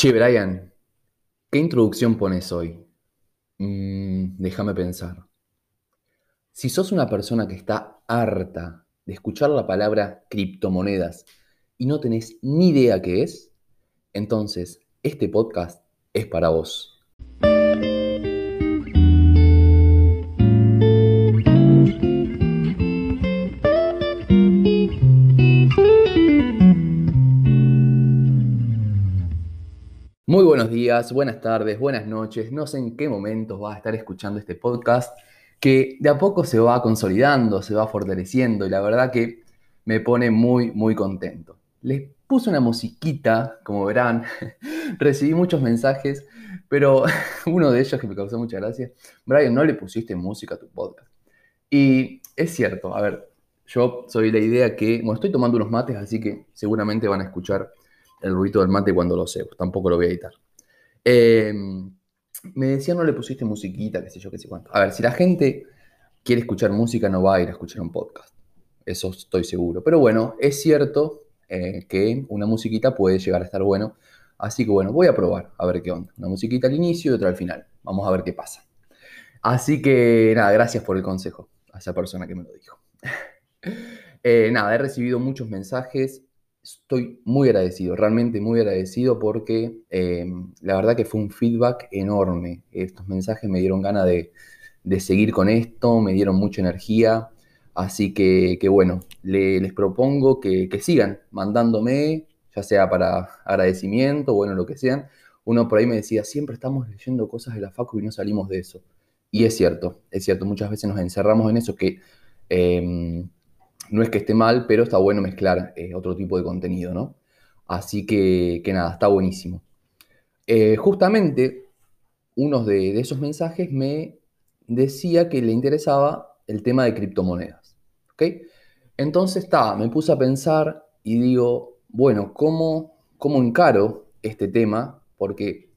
Che, Brian, ¿qué introducción pones hoy? Mm, déjame pensar. Si sos una persona que está harta de escuchar la palabra criptomonedas y no tenés ni idea qué es, entonces este podcast es para vos. Muy buenos días, buenas tardes, buenas noches. No sé en qué momentos vas a estar escuchando este podcast que de a poco se va consolidando, se va fortaleciendo y la verdad que me pone muy, muy contento. Les puse una musiquita, como verán, recibí muchos mensajes, pero uno de ellos que me causó mucha gracia, Brian, no le pusiste música a tu podcast. Y es cierto, a ver, yo soy la idea que, bueno, estoy tomando unos mates, así que seguramente van a escuchar el ruido del mate cuando lo sé, tampoco lo voy a editar. Eh, me decía no le pusiste musiquita, qué sé yo, qué sé cuánto. A ver, si la gente quiere escuchar música, no va a ir a escuchar un podcast. Eso estoy seguro. Pero bueno, es cierto eh, que una musiquita puede llegar a estar bueno. Así que bueno, voy a probar a ver qué onda. Una musiquita al inicio y otra al final. Vamos a ver qué pasa. Así que nada, gracias por el consejo a esa persona que me lo dijo. Eh, nada, he recibido muchos mensajes estoy muy agradecido, realmente muy agradecido porque em, la verdad que fue un feedback enorme. Estos mensajes me dieron ganas de, seguir con esto, me dieron mucha energía. Así que, bueno, les propongo que, sigan mandándome, ya sea para agradecimiento, bueno, lo que sean. Uno por ahí me decía, siempre estamos leyendo cosas de la Facu y no salimos de eso. Y es cierto, es cierto, muchas veces nos encerramos en eso que em, no es que esté mal, pero está bueno mezclar eh, otro tipo de contenido, ¿no? Así que, nada, está buenísimo. Eh, justamente, uno de, esos mensajes me decía que le interesaba el tema de criptomonedas, ¿ok? Entonces, está, me puse a pensar y digo, bueno, ¿cómo, ¿cómo encaro este tema? Porque,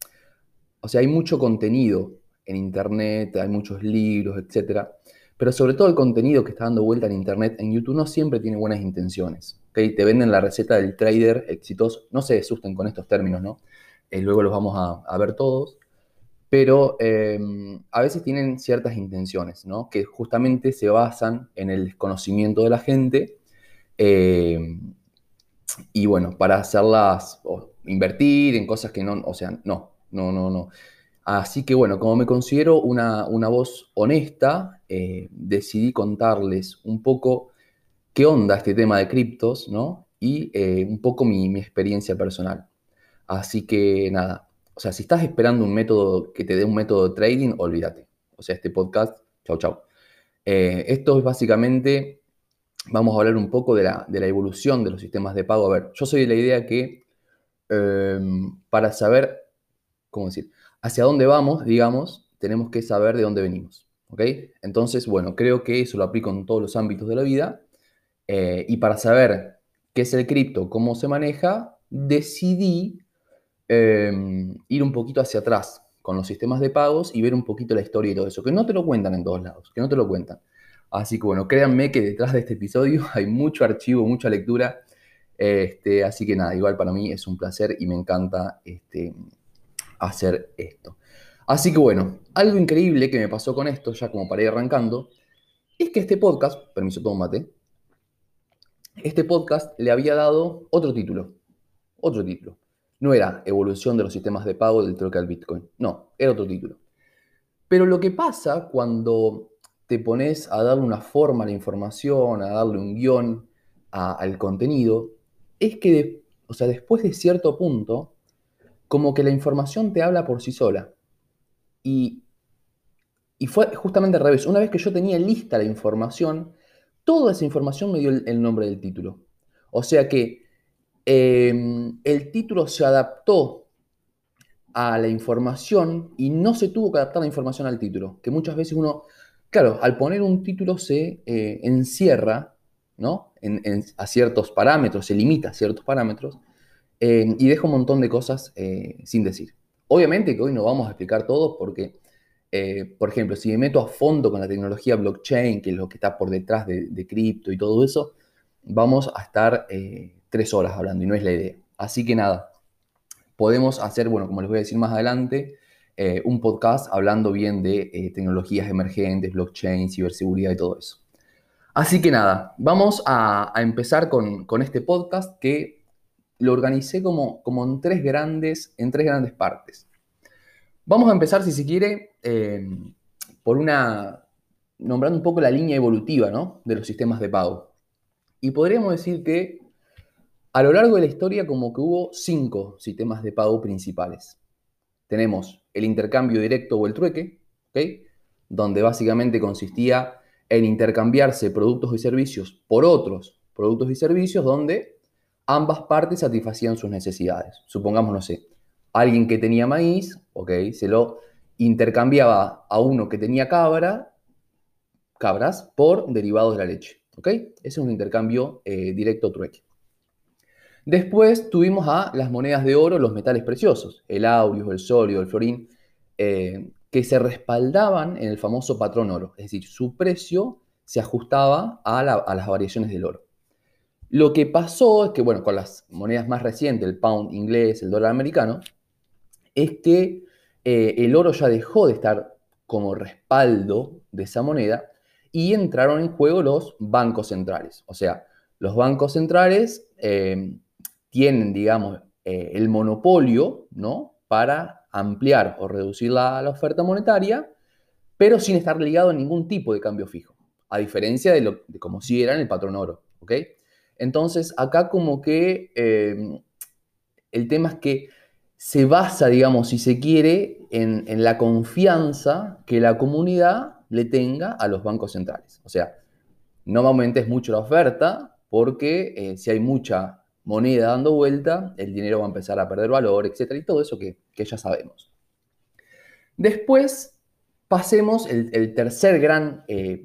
o sea, hay mucho contenido en Internet, hay muchos libros, etcétera pero sobre todo el contenido que está dando vuelta en Internet, en YouTube, no siempre tiene buenas intenciones. ¿okay? Te venden la receta del trader exitoso. No se asusten con estos términos, ¿no? Eh, luego los vamos a, ver todos. Pero em, a veces tienen ciertas intenciones, ¿no? Que justamente se basan en el desconocimiento de la gente. Em, y bueno, para hacerlas, invertir en cosas que no, o sea, no, no, no, no. Así que bueno, como me considero una, voz honesta, eh, decidí contarles un poco qué onda este tema de criptos, ¿no? Y eh, un poco mi, experiencia personal. Así que nada, o sea, si estás esperando un método que te dé un método de trading, olvídate. O sea, este podcast, chau, chau. Eh, esto es básicamente, vamos a hablar un poco de la, de la, evolución de los sistemas de pago. A ver, yo soy de la idea que para saber, ¿cómo decir? hacia dónde vamos, digamos, tenemos que saber de dónde venimos. ¿Ok? Entonces, bueno, creo que eso lo aplico en todos los ámbitos de la vida. Eh, y para saber qué es el cripto, cómo se maneja, decidí em, ir un poquito hacia atrás con los sistemas de pagos y ver un poquito la historia y todo eso, que no te lo cuentan en todos lados, que no te lo cuentan. Así que bueno, créanme que detrás de este episodio hay mucho archivo, mucha lectura. Este, así que nada, igual para mí es un placer y me encanta este, hacer esto. Así que bueno, algo increíble que me pasó con esto, ya como para ir arrancando, es que este podcast, permiso, tómate, este podcast le había dado otro título, otro título. No era evolución de los sistemas de pago del troque al Bitcoin, no, era otro título. Pero lo que pasa cuando te pones a darle una forma a la información, a darle un guion al contenido, es que, o sea, después de cierto punto, como que la información te habla por sí sola. Y, fue justamente al revés. Una vez que yo tenía lista la información, toda esa información me dio el, nombre del título. O sea que em, el título se adaptó a la información y no se tuvo que adaptar la información al título. Que muchas veces uno, claro, al poner un título se eh, encierra ¿no? a ciertos parámetros, se limita a ciertos parámetros eh, y dejo un montón de cosas eh, sin decir. Obviamente que hoy no vamos a explicar todo porque, eh, por ejemplo, si me meto a fondo con la tecnología blockchain, que es lo que está por detrás de, cripto y todo eso, vamos a estar tres horas hablando y no es la idea. Así que nada, podemos hacer, bueno, como les voy a decir más adelante, eh, un podcast hablando bien de eh, tecnologías emergentes, blockchain, ciberseguridad y todo eso. Así que nada, vamos a, empezar con, este podcast que lo organicé como, como en, tres grandes, en tres grandes partes. Vamos a empezar, si se quiere, eh, por una, nombrando un poco la línea evolutiva ¿no? de los sistemas de pago. Y podríamos decir que a lo largo de la historia como que hubo cinco sistemas de pago principales. Tenemos el intercambio directo o el trueque, donde básicamente consistía en intercambiarse productos y servicios por otros productos y servicios donde ambas partes satisfacían sus necesidades. Supongamos, no sé, alguien que tenía maíz, ok, se lo intercambiaba a uno que tenía cabra, cabras por derivados de la leche, ok. Ese es un intercambio eh, directo trueque. Después tuvimos a las monedas de oro, los metales preciosos, el aurio, el solio, el florín, eh, que se respaldaban en el famoso patrón oro, es decir, su precio se ajustaba a, las variaciones del oro. Lo que pasó es que, bueno, con las monedas más recientes, el pound inglés, el dólar americano, es que eh, el oro ya dejó de estar como respaldo de esa moneda y entraron en juego los bancos centrales. O sea, los bancos centrales eh, tienen, digamos, eh, el monopolio, ¿no? Para ampliar o reducir la, oferta monetaria, pero sin estar ligado a ningún tipo de cambio fijo, a diferencia de, lo, de como si era en el patrón oro, ¿ok? Entonces, acá como que eh, el tema es que se basa, digamos, si se quiere, en, la confianza que la comunidad le tenga a los bancos centrales. O sea, no aumentes mucho la oferta porque eh, si hay mucha moneda dando vuelta, el dinero va a empezar a perder valor, etcétera, y todo eso que, ya sabemos. Después, pasemos, el, tercer gran eh,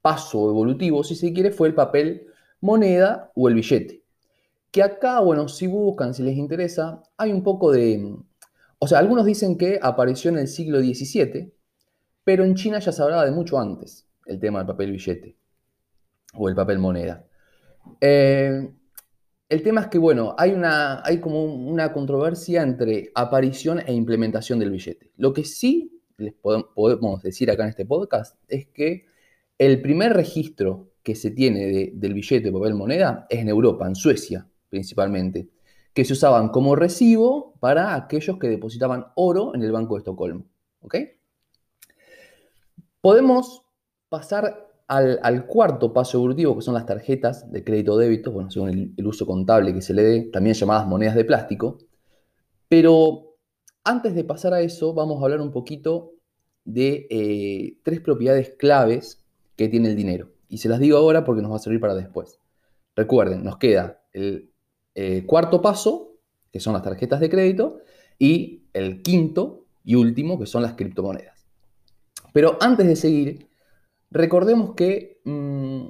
paso evolutivo, si se quiere, fue el papel moneda o el billete. Que acá, bueno, si buscan, si les interesa, hay un poco de... O sea, algunos dicen que apareció en el siglo XVII, pero en China ya se hablaba de mucho antes el tema del papel billete o el papel moneda. Eh, el tema es que, bueno, hay, una, hay como una controversia entre aparición e implementación del billete. Lo que sí les podemos decir acá en este podcast es que el primer registro que se tiene del billete de papel moneda es en Europa, en Suecia principalmente, que se usaban como recibo para aquellos que depositaban oro en el Banco de Estocolmo. ¿Ok? Podemos pasar al, cuarto paso evolutivo, que son las tarjetas de crédito o débito, bueno, según el, uso contable que se le dé, también llamadas monedas de plástico. Pero antes de pasar a eso, vamos a hablar un poquito de eh, tres propiedades claves que tiene el dinero. Y se las digo ahora porque nos va a servir para después. Recuerden, nos queda el eh, cuarto paso, que son las tarjetas de crédito, y el quinto y último, que son las criptomonedas. Pero antes de seguir, Recordemos que mm,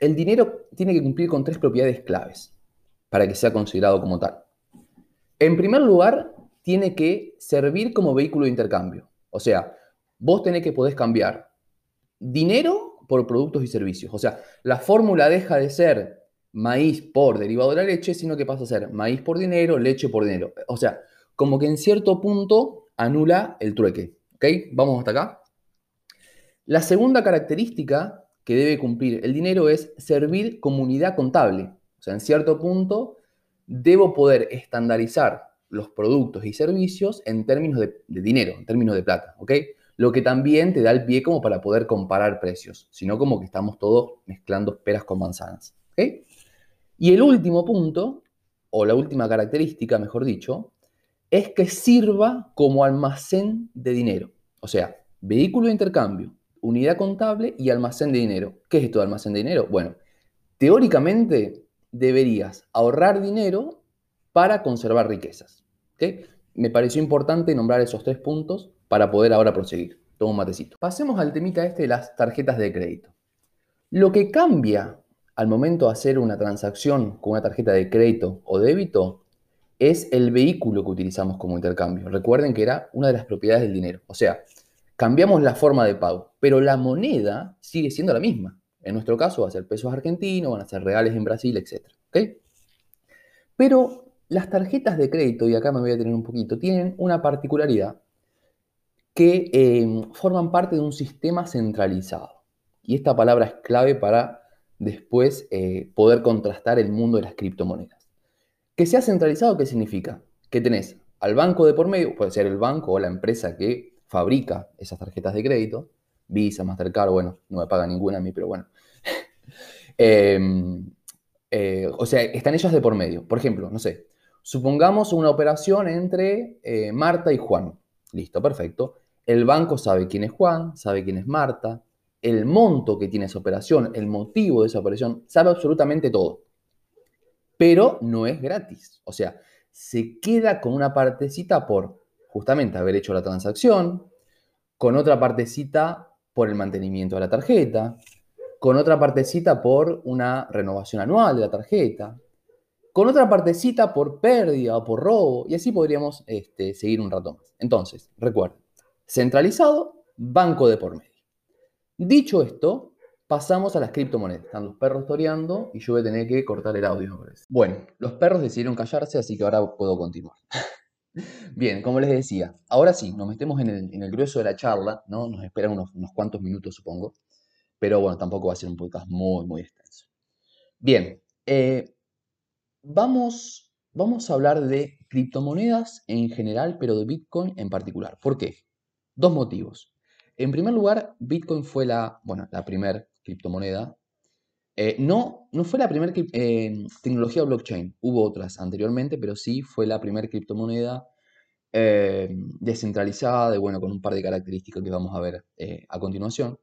el dinero tiene que cumplir con tres propiedades claves para que sea considerado como tal. En primer lugar, tiene que servir como vehículo de intercambio. O sea, vos tenés que poder cambiar dinero por productos y servicios. O sea, la fórmula deja de ser maíz por derivado de la leche, sino que pasa a ser maíz por dinero, leche por dinero. O sea, como que en cierto punto anula el trueque. ¿Ok? Vamos hasta acá. La segunda característica que debe cumplir el dinero es servir como unidad contable. O sea, en cierto punto debo poder estandarizar los productos y servicios en términos de, dinero, en términos de plata, ¿ok? Lo que también te da el pie como para poder comparar precios, sino como que estamos todos mezclando peras con manzanas. Y el último punto, o la última característica, mejor dicho, es que sirva como almacén de dinero. O sea, vehículo de intercambio, unidad contable y almacén de dinero. ¿Qué es esto de almacén de dinero? Bueno, teóricamente deberías ahorrar dinero para conservar riquezas. Me pareció importante nombrar esos tres puntos para poder ahora proseguir. Tomo un matecito. Pasemos al temita este de las tarjetas de crédito. Lo que cambia al momento de hacer una transacción con una tarjeta de crédito o débito es el vehículo que utilizamos como intercambio. Recuerden que era una de las propiedades del dinero. O sea, cambiamos la forma de pago, pero la moneda sigue siendo la misma. En nuestro caso va a ser pesos argentinos, van a ser reales en Brasil, etc. Pero las tarjetas de crédito, y acá me voy a tener un poquito, tienen una particularidad que eh, forman parte de un sistema centralizado. Y esta palabra es clave para después eh, poder contrastar el mundo de las criptomonedas. Que sea centralizado, ¿qué significa? Que tenés al banco de por medio, puede ser el banco o la empresa que fabrica esas tarjetas de crédito, Visa, Mastercard, bueno, no me paga ninguna a mí, pero bueno. Em, eh, o sea, están ellas de por medio. Por ejemplo, no sé, supongamos una operación entre eh, Marta y Juan. Listo, perfecto. El banco sabe quién es Juan, sabe quién es Marta, el monto que tiene esa operación, el motivo de esa operación, sabe absolutamente todo. Pero no es gratis. O sea, se queda con una partecita por justamente haber hecho la transacción, con otra partecita por el mantenimiento de la tarjeta, con otra partecita por una renovación anual de la tarjeta, con otra partecita por pérdida o por robo, y así podríamos este, seguir un rato más. Entonces, recuerden, centralizado, banco de por medio. Dicho esto, pasamos a las criptomonedas. Están los perros toreando y yo voy a tener que cortar el audio. Bueno, los perros decidieron callarse, así que ahora puedo continuar. Bien, como les decía, ahora sí, nos metemos en el, grueso de la charla, ¿no? Nos esperan unos, cuantos minutos, supongo. Pero bueno, tampoco va a ser un podcast muy, muy extenso. Bien, eh, vamos, vamos a hablar de criptomonedas en general, pero de Bitcoin en particular. ¿Por qué? Dos motivos. En primer lugar, Bitcoin fue la, bueno, la primera criptomoneda. Eh, no, no fue la primera eh, tecnología blockchain, hubo otras anteriormente, pero sí fue la primera criptomoneda eh, descentralizada, de, bueno, con un par de características que vamos a ver a continuación.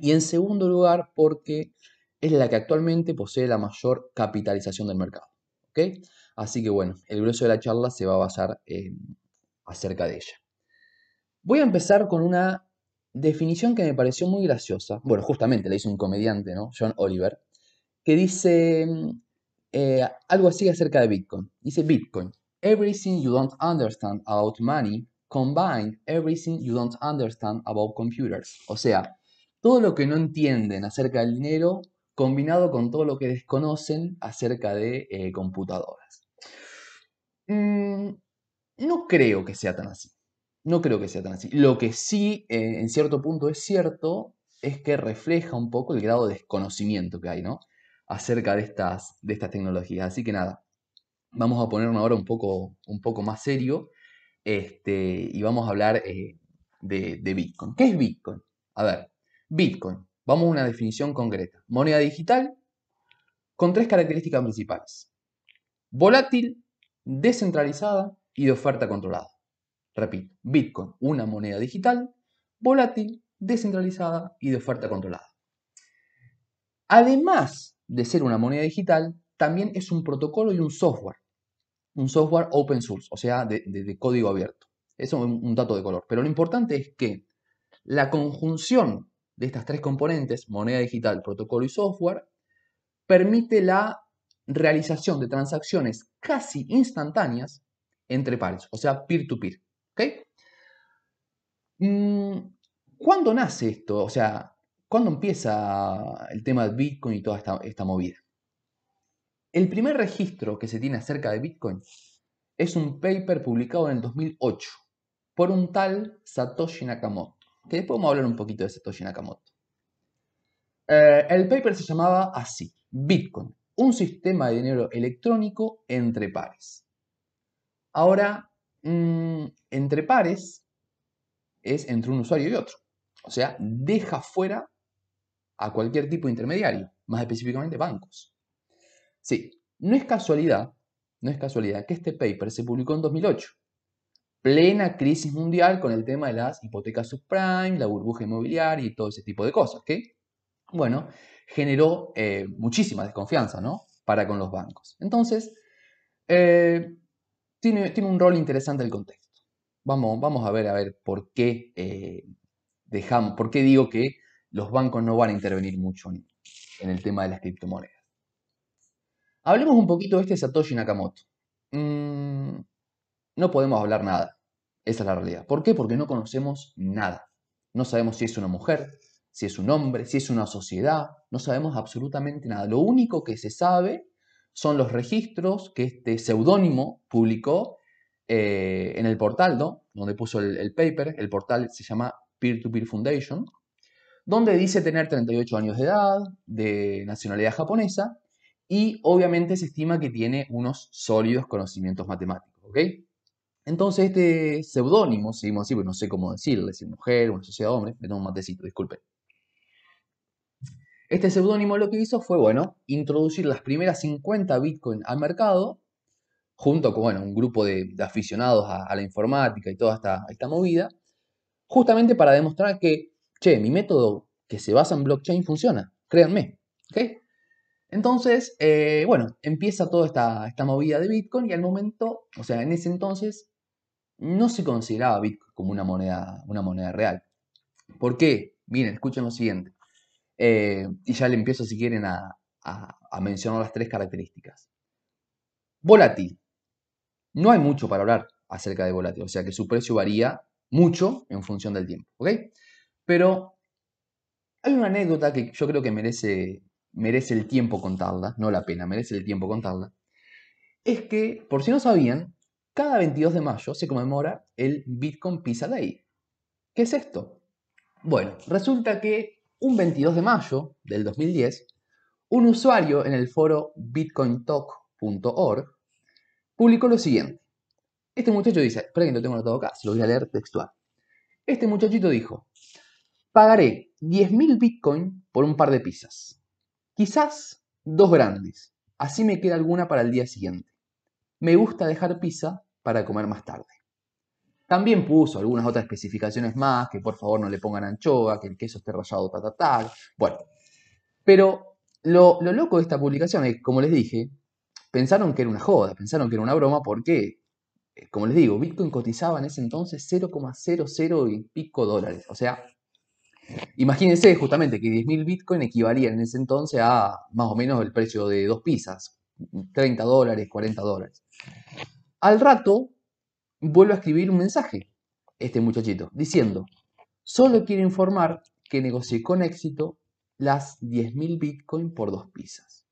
Y en segundo lugar, porque es la que actualmente posee la mayor capitalización del mercado. ¿okay? Así que bueno, el grueso de la charla se va a basar acerca de ella. Voy a empezar con una definición que me pareció muy graciosa. Bueno, justamente la hizo un comediante, ¿no? John Oliver, que dice eh, algo así acerca de Bitcoin. Dice Bitcoin, everything you don't understand about money, combine everything you don't understand about computers. O sea, todo lo que no entienden acerca del dinero combinado con todo lo que desconocen acerca de eh, computadoras. Mm, no creo que sea tan así. No creo que sea tan así. Lo que sí, eh, en cierto punto, es cierto es que refleja un poco el grado de desconocimiento que hay, ¿no? Acerca de estas, de estas tecnologías. Así que nada, vamos a ponernos ahora un poco, un poco más serio este, y vamos a hablar eh, de, de Bitcoin. ¿Qué es Bitcoin? A ver, Bitcoin, vamos a una definición concreta. Moneda digital con tres características principales. Volátil, descentralizada y de oferta controlada. Repito, Bitcoin, una moneda digital, volátil, descentralizada y de oferta controlada. Además de ser una moneda digital, también es un protocolo y un software. Un software open source, o sea, de, código abierto. Eso es un dato de color. Pero lo importante es que la conjunción de estas tres componentes, moneda digital, protocolo y software, permite la realización de transacciones casi instantáneas entre pares, o sea, peer-to-peer. peer to peer Mm, ¿Cuándo nace esto? O sea, ¿cuándo empieza el tema de Bitcoin y toda esta, movida? El primer registro que se tiene acerca de Bitcoin es un paper publicado en el 2008 por un tal Satoshi Nakamoto, que después vamos a hablar un poquito de Satoshi Nakamoto. Eh, el paper se llamaba así, Bitcoin, un sistema de dinero electrónico entre pares. Ahora, Mm, entre pares es entre un usuario y otro. O sea, deja fuera a cualquier tipo de intermediario, más específicamente bancos. Sí, no es casualidad, no es casualidad que este paper se publicó en 2008, plena crisis mundial con el tema de las hipotecas subprime, la burbuja inmobiliaria y todo ese tipo de cosas, ¿ok? Bueno, generó eh, muchísima desconfianza, ¿no? Para con los bancos. Entonces, eh, tiene, un rol interesante el contexto. Vamos, vamos a ver a ver por qué eh, dejamos, por qué digo que los bancos no van a intervenir mucho en, el tema de las criptomonedas. Hablemos un poquito de este Satoshi Nakamoto. Mm, no podemos hablar nada. Esa es la realidad. ¿Por qué? Porque no conocemos nada. No sabemos si es una mujer, si es un hombre, si es una sociedad. No sabemos absolutamente nada. Lo único que se sabe son los registros que este seudónimo publicó eh, en el portal. Donde puso el, paper, el portal se llama Peer-to-Peer Foundation, donde dice tener 38 años de edad, de nacionalidad japonesa, y obviamente se estima que tiene unos sólidos conocimientos matemáticos, ¿ok? Entonces este seudónimo, seguimos así, porque no sé cómo decirle, si mujer, una sociedad de hombres, me tomo un matecito, disculpen. Este seudónimo lo que hizo fue, bueno, introducir las primeras 50 Bitcoin al mercado, junto con, bueno, un grupo de, aficionados a, la informática y toda esta, esta movida, justamente para demostrar que, che, mi método que se basa en blockchain funciona, créanme, ¿ok? Entonces, eh, bueno, empieza toda esta, esta movida de Bitcoin y al momento, o sea, en ese entonces no se consideraba Bitcoin como una moneda, una moneda real. ¿Por qué? Miren, escuchen lo siguiente. Eh, y ya le empiezo, si quieren, a, mencionar las tres características. Volátil. No hay mucho para hablar acerca de volátil, o sea que su precio varía mucho en función del tiempo. Pero hay una anécdota que yo creo que merece, merece el tiempo contarla, no la pena, merece el tiempo contarla. Es que, por si no sabían, cada 22 de mayo se conmemora el Bitcoin Pizza Day. ¿Qué es esto? Bueno, resulta que un 22 de mayo del 2010, un usuario en el foro bitcointalk.org publicó lo siguiente. Este muchacho dice, espera que lo tengo anotado acá, se lo voy a leer textual. Este muchachito dijo, pagaré 10.000 bitcoin por un par de pizzas. Quizás dos grandes, así me queda alguna para el día siguiente me gusta dejar pizza para comer más tarde. También puso algunas otras especificaciones más, que por favor no le pongan anchoa, que el queso esté rallado, ta, ta, ta. Bueno, pero lo, loco de esta publicación es, como les dije, pensaron que era una joda, pensaron que era una broma, porque, eh, como les digo, Bitcoin cotizaba en ese entonces 0,00 y pico dólares. O sea, imagínense justamente que 10.000 Bitcoin equivalían en ese entonces a más o menos el precio de dos pizzas, 30 dólares, 40 dólares. Al rato, vuelve a escribir un mensaje, este muchachito, diciendo, solo quiero informar que negocié con éxito las 10.000 Bitcoin por dos pizzas.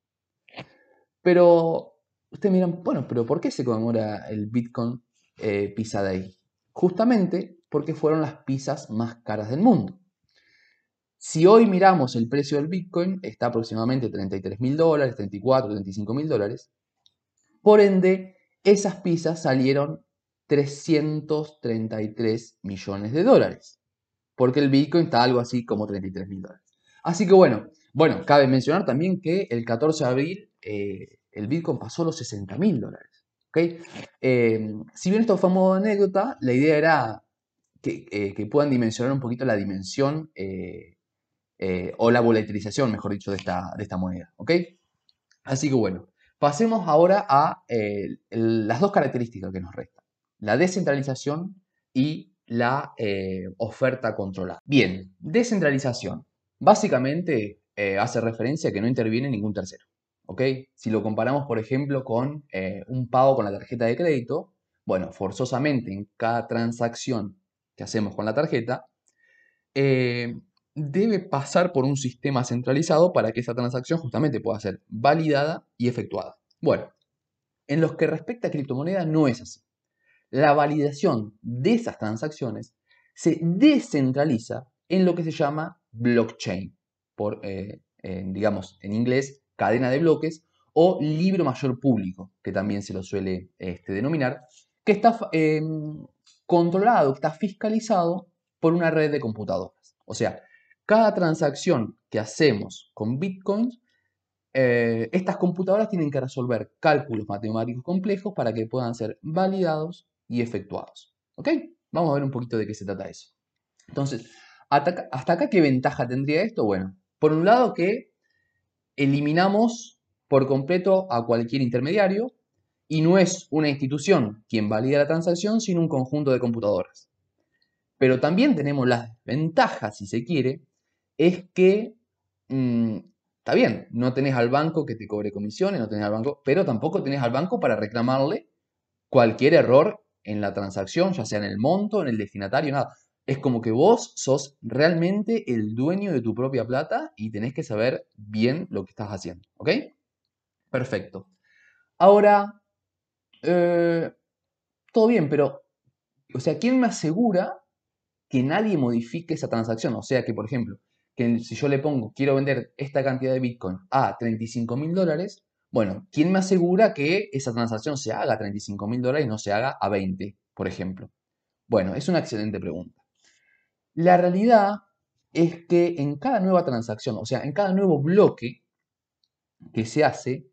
Pero, ustedes miran, bueno, pero ¿por qué se conmemora el Bitcoin eh, Pizza Day? Justamente porque fueron las pizzas más caras del mundo. Si hoy miramos el precio del Bitcoin, está aproximadamente 33 mil dólares, 34, 35 mil dólares. Por ende, esas pizzas salieron 333 millones de dólares. Porque el Bitcoin está algo así como 33 mil dólares. Así que bueno, bueno, cabe mencionar también que el 14 de abril eh, el Bitcoin pasó los 60 mil dólares. Eh, si bien esto fue modo anécdota, la idea era que, eh, puedan dimensionar un poquito la dimensión eh, o la volatilización, mejor dicho, de esta, de esta moneda. ¿ok? Así que bueno, pasemos ahora a eh, las dos características que nos restan, la descentralización y la eh, oferta controlada. Bien, descentralización. Básicamente hace referencia a que no interviene ningún tercero. ¿ok? Si lo comparamos, por ejemplo, con un pago con la tarjeta de crédito, bueno, forzosamente en cada transacción que hacemos con la tarjeta, debe pasar por un sistema centralizado para que esa transacción justamente pueda ser validada y efectuada. Bueno, en lo que respecta a criptomonedas no es así. La validación de esas transacciones se descentraliza en lo que se llama blockchain, por, eh, digamos, en inglés, cadena de bloques o libro mayor público, que también se lo suele este, denominar, que está em, controlado, está fiscalizado por una red de computadoras. O sea, cada transacción que hacemos con bitcoins, eh, estas computadoras tienen que resolver cálculos matemáticos complejos para que puedan ser validados y efectuados. ¿Ok? Vamos a ver un poquito de qué se trata eso. Entonces, hasta acá, ¿qué ventaja tendría esto? Bueno, por un lado que eliminamos por completo a cualquier intermediario y no es una institución quien valida la transacción, sino un conjunto de computadoras. Pero también tenemos las ventajas, si se quiere, es que, mm, está bien, no tenés al banco que te cobre comisiones, no tenés al banco, pero tampoco tenés al banco para reclamarle cualquier error en la transacción, ya sea en el monto, en el destinatario, nada. Es como que vos sos realmente el dueño de tu propia plata y tenés que saber bien lo que estás haciendo, ¿ok? Perfecto. Ahora, eh, todo bien, pero, o sea, ¿quién me asegura que nadie modifique esa transacción? O sea, que, por ejemplo, que si yo le pongo, quiero vender esta cantidad de Bitcoin a 35 mil dólares, bueno, ¿quién me asegura que esa transacción se haga a 35 mil dólares y no se haga a 20, por ejemplo? Bueno, es una excelente pregunta. La realidad es que en cada nueva transacción, o sea, en cada nuevo bloque que se hace,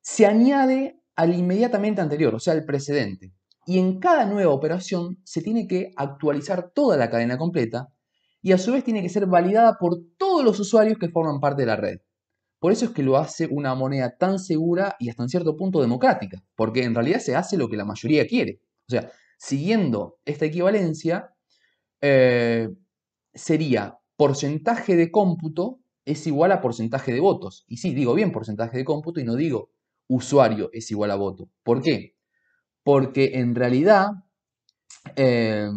se añade al inmediatamente anterior, o sea, al precedente. Y en cada nueva operación se tiene que actualizar toda la cadena completa y a su vez tiene que ser validada por todos los usuarios que forman parte de la red. Por eso es que lo hace una moneda tan segura y hasta en cierto punto democrática, porque en realidad se hace lo que la mayoría quiere. O sea, siguiendo esta equivalencia, eh, sería porcentaje de cómputo es igual a porcentaje de votos. Y sí, digo bien porcentaje de cómputo y no digo usuario es igual a voto. ¿Por qué? Porque en realidad, eh,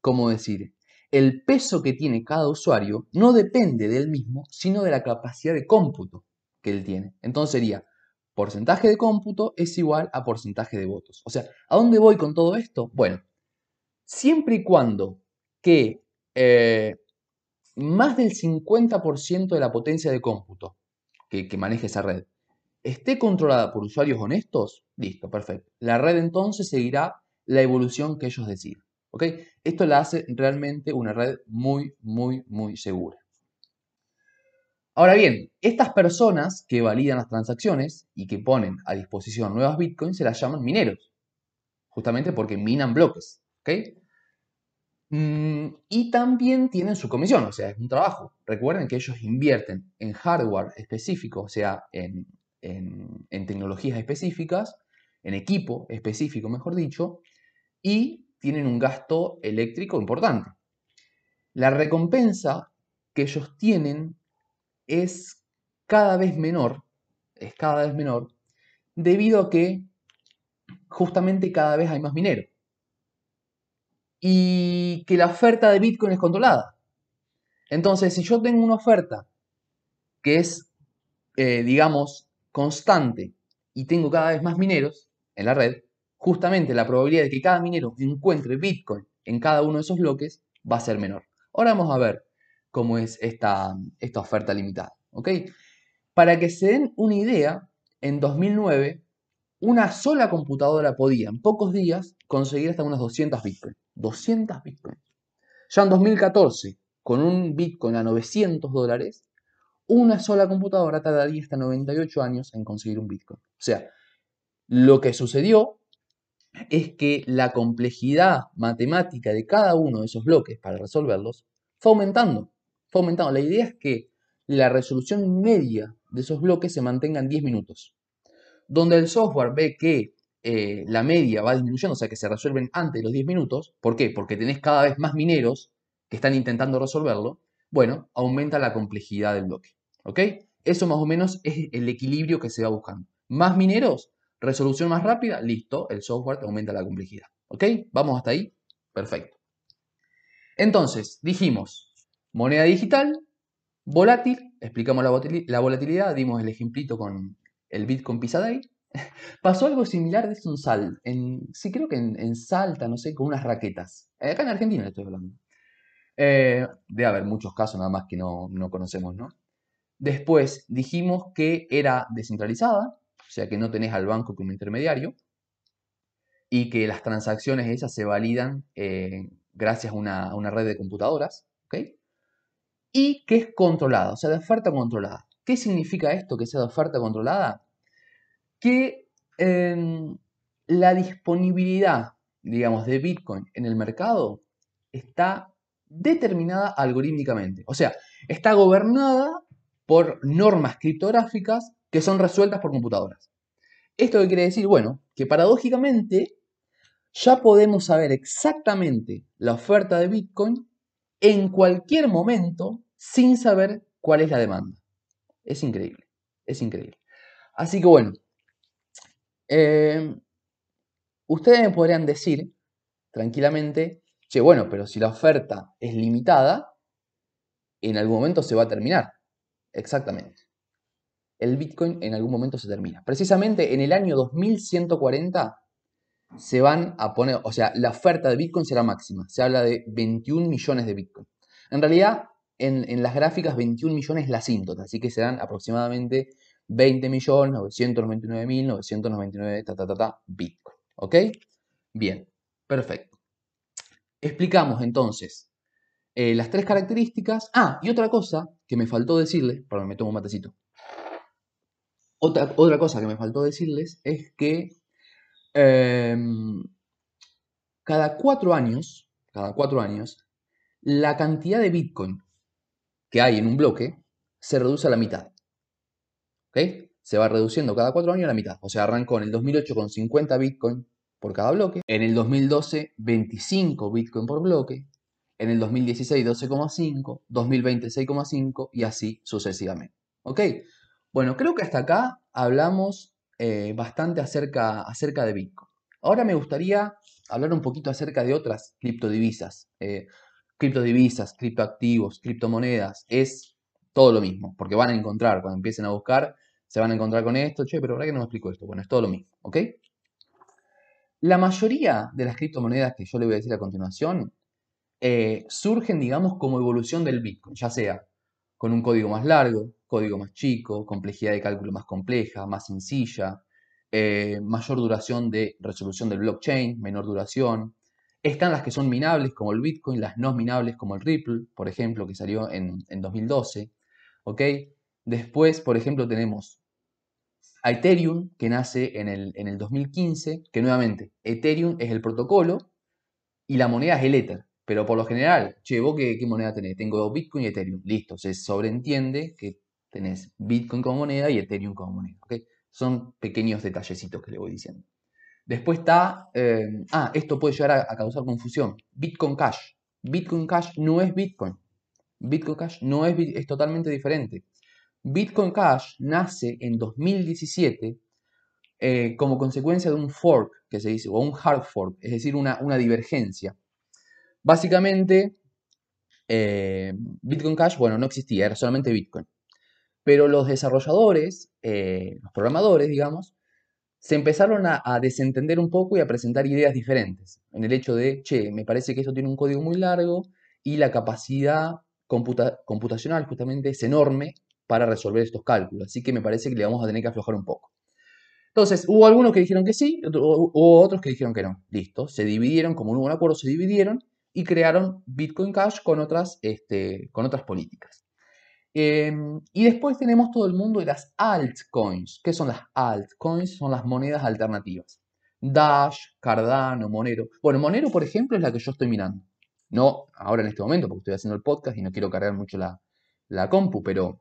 ¿cómo decir? El peso que tiene cada usuario no depende de él mismo, sino de la capacidad de cómputo que él tiene. Entonces sería porcentaje de cómputo es igual a porcentaje de votos. O sea, ¿a dónde voy con todo esto? Bueno, siempre y cuando que eh, más del 50% de la potencia de cómputo que, que maneja esa red esté controlada por usuarios honestos, listo, perfecto. La red entonces seguirá la evolución que ellos decidan. ¿Ok? Esto la hace realmente una red muy, muy, muy segura. Ahora bien, estas personas que validan las transacciones y que ponen a disposición nuevas bitcoins se las llaman mineros, justamente porque minan bloques. ¿ok? Mm, y también tienen su comisión, o sea, es un trabajo. Recuerden que ellos invierten en hardware específico, o sea, en, tecnologías específicas, en equipo específico, mejor dicho, y tienen un gasto eléctrico importante. La recompensa que ellos tienen es cada vez menor, es cada vez menor, debido a que justamente cada vez hay más mineros y que la oferta de Bitcoin es controlada. Entonces, si yo tengo una oferta que es, eh, digamos, constante y tengo cada vez más mineros en la red, justamente la probabilidad de que cada minero encuentre Bitcoin en cada uno de esos bloques va a ser menor. Ahora vamos a ver cómo es esta, esta oferta limitada. Para que se den una idea, en 2009 una sola computadora podía en pocos días conseguir hasta unas 200 Bitcoin. 200 bitcoins. Ya en 2014, con un bitcoin a 900 dólares, una sola computadora tardaría hasta 98 años en conseguir un bitcoin. O sea, lo que sucedió es que la complejidad matemática de cada uno de esos bloques para resolverlos fue aumentando. Aumentando. La idea es que la resolución media de esos bloques se mantenga en 10 minutos. Donde el software ve que eh, la media va disminuyendo, o sea que se resuelven antes de los 10 minutos. ¿Por qué? Porque tenés cada vez más mineros que están intentando resolverlo. Bueno, aumenta la complejidad del bloque. ¿Ok? Eso más o menos es el equilibrio que se va buscando. Más mineros, resolución más rápida, listo, el software te aumenta la complejidad. ¿Ok? ¿Vamos hasta ahí? Perfecto. Entonces, dijimos, moneda digital, volátil, explicamos la volatilidad, dimos el ejemplito con el Bitcoin Pisa Day, Pasó algo similar de un sal, en, sí creo que en, Salta, no sé, con unas raquetas. Acá en Argentina le estoy hablando. Eh, debe haber muchos casos nada más que no, no conocemos, ¿no? Después dijimos que era descentralizada, sea que no tenés al banco como intermediario, y que las transacciones esas se validan eh, gracias a una, a una, red de computadoras, ¿ok? Y que es controlada, o sea, de oferta controlada. ¿Qué significa esto que sea de oferta controlada? que em, la disponibilidad, digamos, de Bitcoin en el mercado está determinada algorítmicamente. O sea, está gobernada por normas criptográficas que son resueltas por computadoras. ¿Esto qué quiere decir? Bueno, que paradójicamente ya podemos saber exactamente la oferta de Bitcoin en cualquier momento sin saber cuál es la demanda. Es increíble, es increíble. Así que bueno, eh, ustedes me podrían decir tranquilamente, che, bueno, pero si la oferta es limitada, en algún momento se va a terminar. Exactamente. el Bitcoin en algún momento se termina. Precisamente en el año 2140 se van a poner, o sea, la oferta de Bitcoin será máxima. Se habla de 21 millones de Bitcoin. En realidad, en, las gráficas 21 millones la asíntota, así que serán aproximadamente 20 millones 999 mil 999 ta, ta, ta, ta, Bitcoin. ¿Ok? Bien, perfecto. Explicamos entonces eh, las tres características. Ah, y otra cosa que me faltó decirles, perdón, me tomo un matecito. Otra, otra cosa que me faltó decirles es que em, cada cuatro años, cada cuatro años, la cantidad de Bitcoin que hay en un bloque se reduce a la mitad. ¿Ok? Se va reduciendo cada cuatro años a la mitad. O sea, arrancó en el 2008 con 50 Bitcoin por cada bloque. En el 2012, 25 Bitcoin por bloque. En el 2016, 12,5. 2020, 6,5. Y así sucesivamente. ¿Ok? Bueno, creo que hasta acá hablamos eh, bastante acerca, acerca de Bitcoin. Ahora me gustaría hablar un poquito acerca de otras criptodivisas. Eh, criptodivisas, criptoactivos, criptomonedas, es todo lo mismo, porque van a encontrar, cuando empiecen a buscar, se van a encontrar con esto, che, pero ¿verdad que no me explico esto? Bueno, es todo lo mismo, ¿ok? La mayoría de las criptomonedas que yo le voy a decir a continuación eh, surgen, digamos, como evolución del Bitcoin, ya sea con un código más largo, código más chico, complejidad de cálculo más compleja, más sencilla, eh, mayor duración de resolución del blockchain, menor duración, están las que son minables como el Bitcoin, las no minables como el Ripple, por ejemplo, que salió en, 2012. ¿ok? Después, por ejemplo, tenemos a Ethereum, que nace en el, en el 2015, que nuevamente, Ethereum es el protocolo y la moneda es el Ether. Pero por lo general, che, ¿vos qué, moneda tenés? Tengo Bitcoin y Ethereum. Listo, se sobreentiende que tenés Bitcoin como moneda y Ethereum como moneda. Son pequeños detallecitos que le voy diciendo. Después está, eh, ah, esto puede llegar a, causar confusión. Bitcoin Cash. Bitcoin Cash no es Bitcoin. Bitcoin Cash no es, es totalmente diferente. Bitcoin Cash nace en 2017 eh, como consecuencia de un fork, que se dice, o un hard fork, es decir, una divergencia. Básicamente, eh, Bitcoin Cash, bueno, no existía, era solamente Bitcoin. Pero los desarrolladores, los programadores, digamos, se empezaron a, desentender un poco y a presentar ideas diferentes. En el hecho de, che, me parece que esto tiene un código muy largo y la capacidad computacional justamente es enorme para resolver estos cálculos. Así que me parece que le vamos a tener que aflojar un poco. Entonces, hubo algunos que dijeron que sí, hubo otros que dijeron que no. Listo, se dividieron, como no hubo un acuerdo, se dividieron y crearon Bitcoin Cash con otras, este, con otras políticas. Em, y después tenemos todo el mundo de las altcoins. ¿Qué son las altcoins? Son las monedas alternativas. Dash, Cardano, Monero. Bueno, Monero, por ejemplo, es la que yo estoy mirando. No ahora en este momento, porque estoy haciendo el podcast y no quiero cargar mucho la, la compu, pero,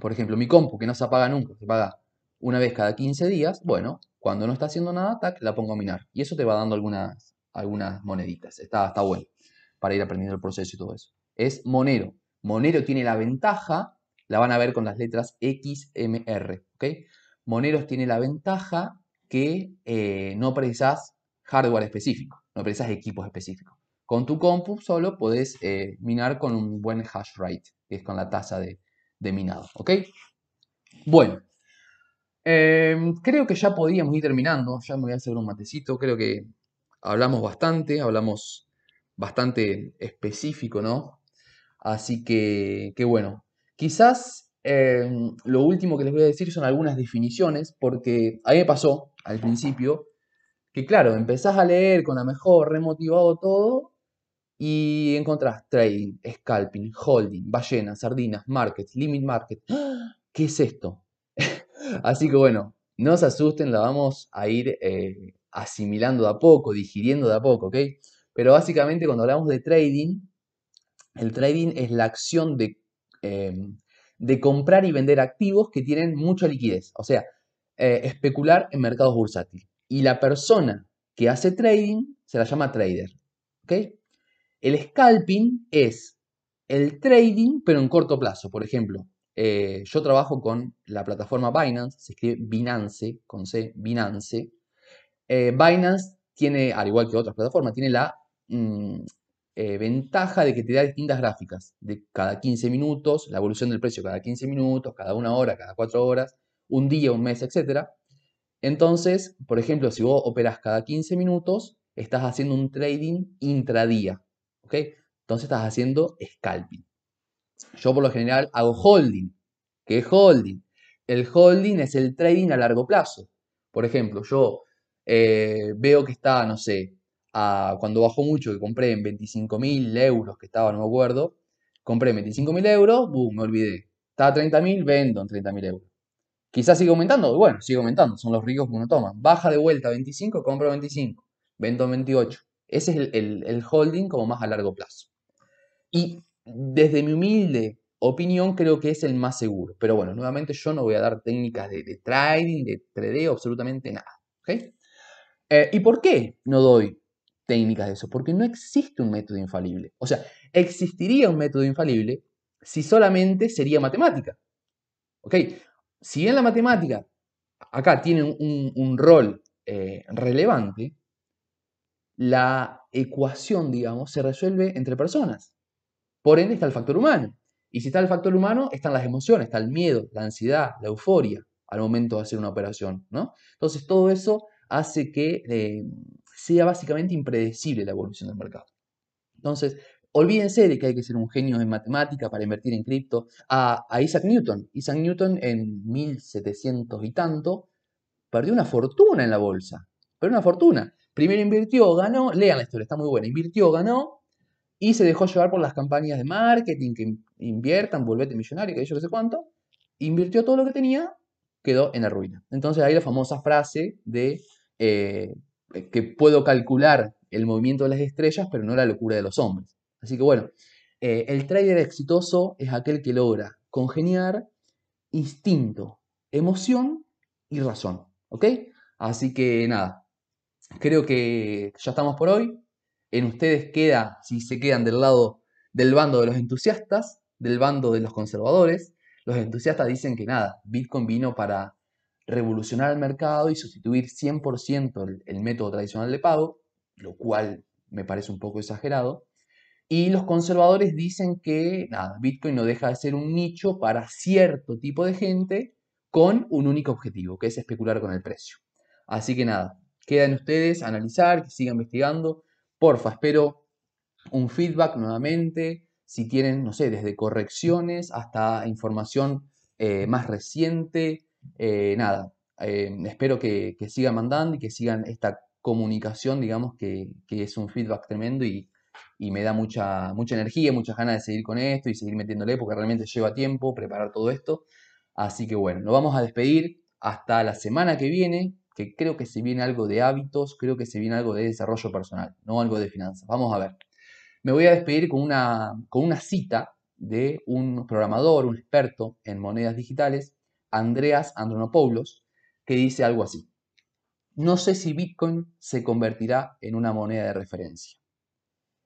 por ejemplo, mi compu, que no se apaga nunca, se paga una vez cada 15 días, bueno, cuando no está haciendo nada, la pongo a minar. Y eso te va dando algunas, algunas moneditas. Está, está bueno para ir aprendiendo el proceso y todo eso. Es Monero. Monero tiene la ventaja, la van a ver con las letras XMR, ¿ok? Monero tiene la ventaja que eh, no precisas hardware específico, no precisas equipos específicos. Con tu compu solo podés eh, minar con un buen hash rate, que es con la tasa de, minado, ¿ok? Bueno, em, creo que ya podíamos ir terminando, ya me voy a hacer un matecito, creo que hablamos bastante, hablamos bastante específico, ¿no? Así que, bueno, quizás em, lo último que les voy a decir son algunas definiciones, porque a mí me pasó al principio que, claro, empezás a leer con la mejor, remotivado todo, y encontrás trading, scalping, holding, ballenas, sardinas, markets, limit market. ¿Qué es esto? Así que bueno, no se asusten, la vamos a ir eh, asimilando de a poco, digiriendo de a poco, ¿ok? Pero básicamente cuando hablamos de trading, el trading es la acción em, de, comprar y vender activos que tienen mucha liquidez, o sea, eh, especular en mercados bursátiles. Y la persona que hace trading se la llama trader. El scalping es el trading, pero en corto plazo. Por ejemplo, eh, yo trabajo con la plataforma Binance, se escribe Binance, con C, Binance. Eh, Binance tiene, al igual que otras plataformas, tiene la mm, eh, ventaja de que te da distintas gráficas de cada 15 minutos, la evolución del precio cada 15 minutos, cada una hora, cada 4 horas, un día, un mes, etc. Entonces, por ejemplo, si vos operas cada 15 minutos, estás haciendo un trading intradía. ¿ok? Entonces estás haciendo scalping. Yo por lo general hago holding. ¿Qué es holding? El holding es el trading a largo plazo. Por ejemplo, yo eh, veo que está, no sé, cuando bajó mucho, que compré en 25.000 euros, que estaba, no me acuerdo, compré 25.000 euros, boom, me olvidé. Estaba a 30.000, vendo en 30.000 euros. Quizás sigue aumentando, bueno, sigue aumentando, son los ricos que uno toma. Baja de vuelta a 25, compro 25, vendo 28. Ese es el, holding como más a largo plazo. Y desde mi humilde opinión creo que es el más seguro. Pero bueno, nuevamente yo no voy a dar técnicas de, trading, de tradeo, absolutamente nada. Eh, ¿Y por qué no doy técnicas de eso? Porque no existe un método infalible. O sea, existiría un método infalible si solamente sería matemática. ¿Ok? Si bien la matemática acá tiene un, rol eh, relevante, la ecuación, digamos, se resuelve entre personas. Por ende está el factor humano. Y si está el factor humano, están las emociones, está el miedo, la ansiedad, la euforia al momento de hacer una operación, ¿no? Entonces todo eso hace que eh, sea básicamente impredecible la evolución del mercado. Entonces, olvídense de que hay que ser un genio en matemática para invertir en cripto. A, Isaac Newton. Isaac Newton en 1700 y tanto perdió una fortuna en la bolsa. Perdió una fortuna. Primero invirtió, ganó, lean la historia, está muy buena. Invirtió, ganó y se dejó llevar por las campañas de marketing que inviertan, volvete millonario, que yo no sé cuánto. Invirtió todo lo que tenía, quedó en la ruina. Entonces ahí la famosa frase de eh, que puedo calcular el movimiento de las estrellas, pero no la locura de los hombres. Así que bueno, eh, el trader exitoso es aquel que logra congeniar instinto, emoción y razón. ¿Ok? Así que nada, creo que ya estamos por hoy. En ustedes queda, si se quedan del lado del bando de los entusiastas, del bando de los conservadores. Los entusiastas dicen que nada, Bitcoin vino para revolucionar el mercado y sustituir 100% el, el método tradicional de pago, lo cual me parece un poco exagerado. Y los conservadores dicen que nada, Bitcoin no deja de ser un nicho para cierto tipo de gente con un único objetivo, que es especular con el precio. Así que nada, quedan ustedes analizar, que sigan investigando. Porfa, espero un feedback nuevamente. Si tienen, no sé, desde correcciones hasta información eh, más reciente, eh, nada, eh, espero que, sigan mandando y que sigan esta comunicación, digamos, que, es un feedback tremendo y, me da mucha, mucha energía, muchas ganas de seguir con esto y seguir metiéndole porque realmente lleva tiempo preparar todo esto. Así que bueno, nos vamos a despedir hasta la semana que viene, que creo que se viene algo de hábitos, creo que se viene algo de desarrollo personal, no algo de finanzas. Vamos a ver. Me voy a despedir con una, con una cita de un programador, un experto en monedas digitales, Andreas Andronopoulos, que dice algo así. No sé si Bitcoin se convertirá en una moneda de referencia.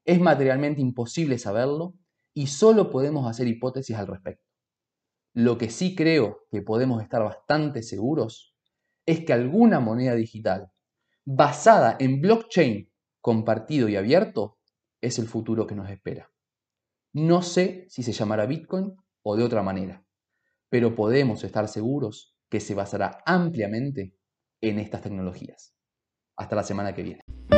Es materialmente imposible saberlo y solo podemos hacer hipótesis al respecto. Lo que sí creo que podemos estar bastante seguros es que alguna moneda digital basada en blockchain compartido y abierto es el futuro que nos espera. No sé si se llamará Bitcoin o de otra manera, pero podemos estar seguros que se basará ampliamente en estas tecnologías. Hasta la semana que viene.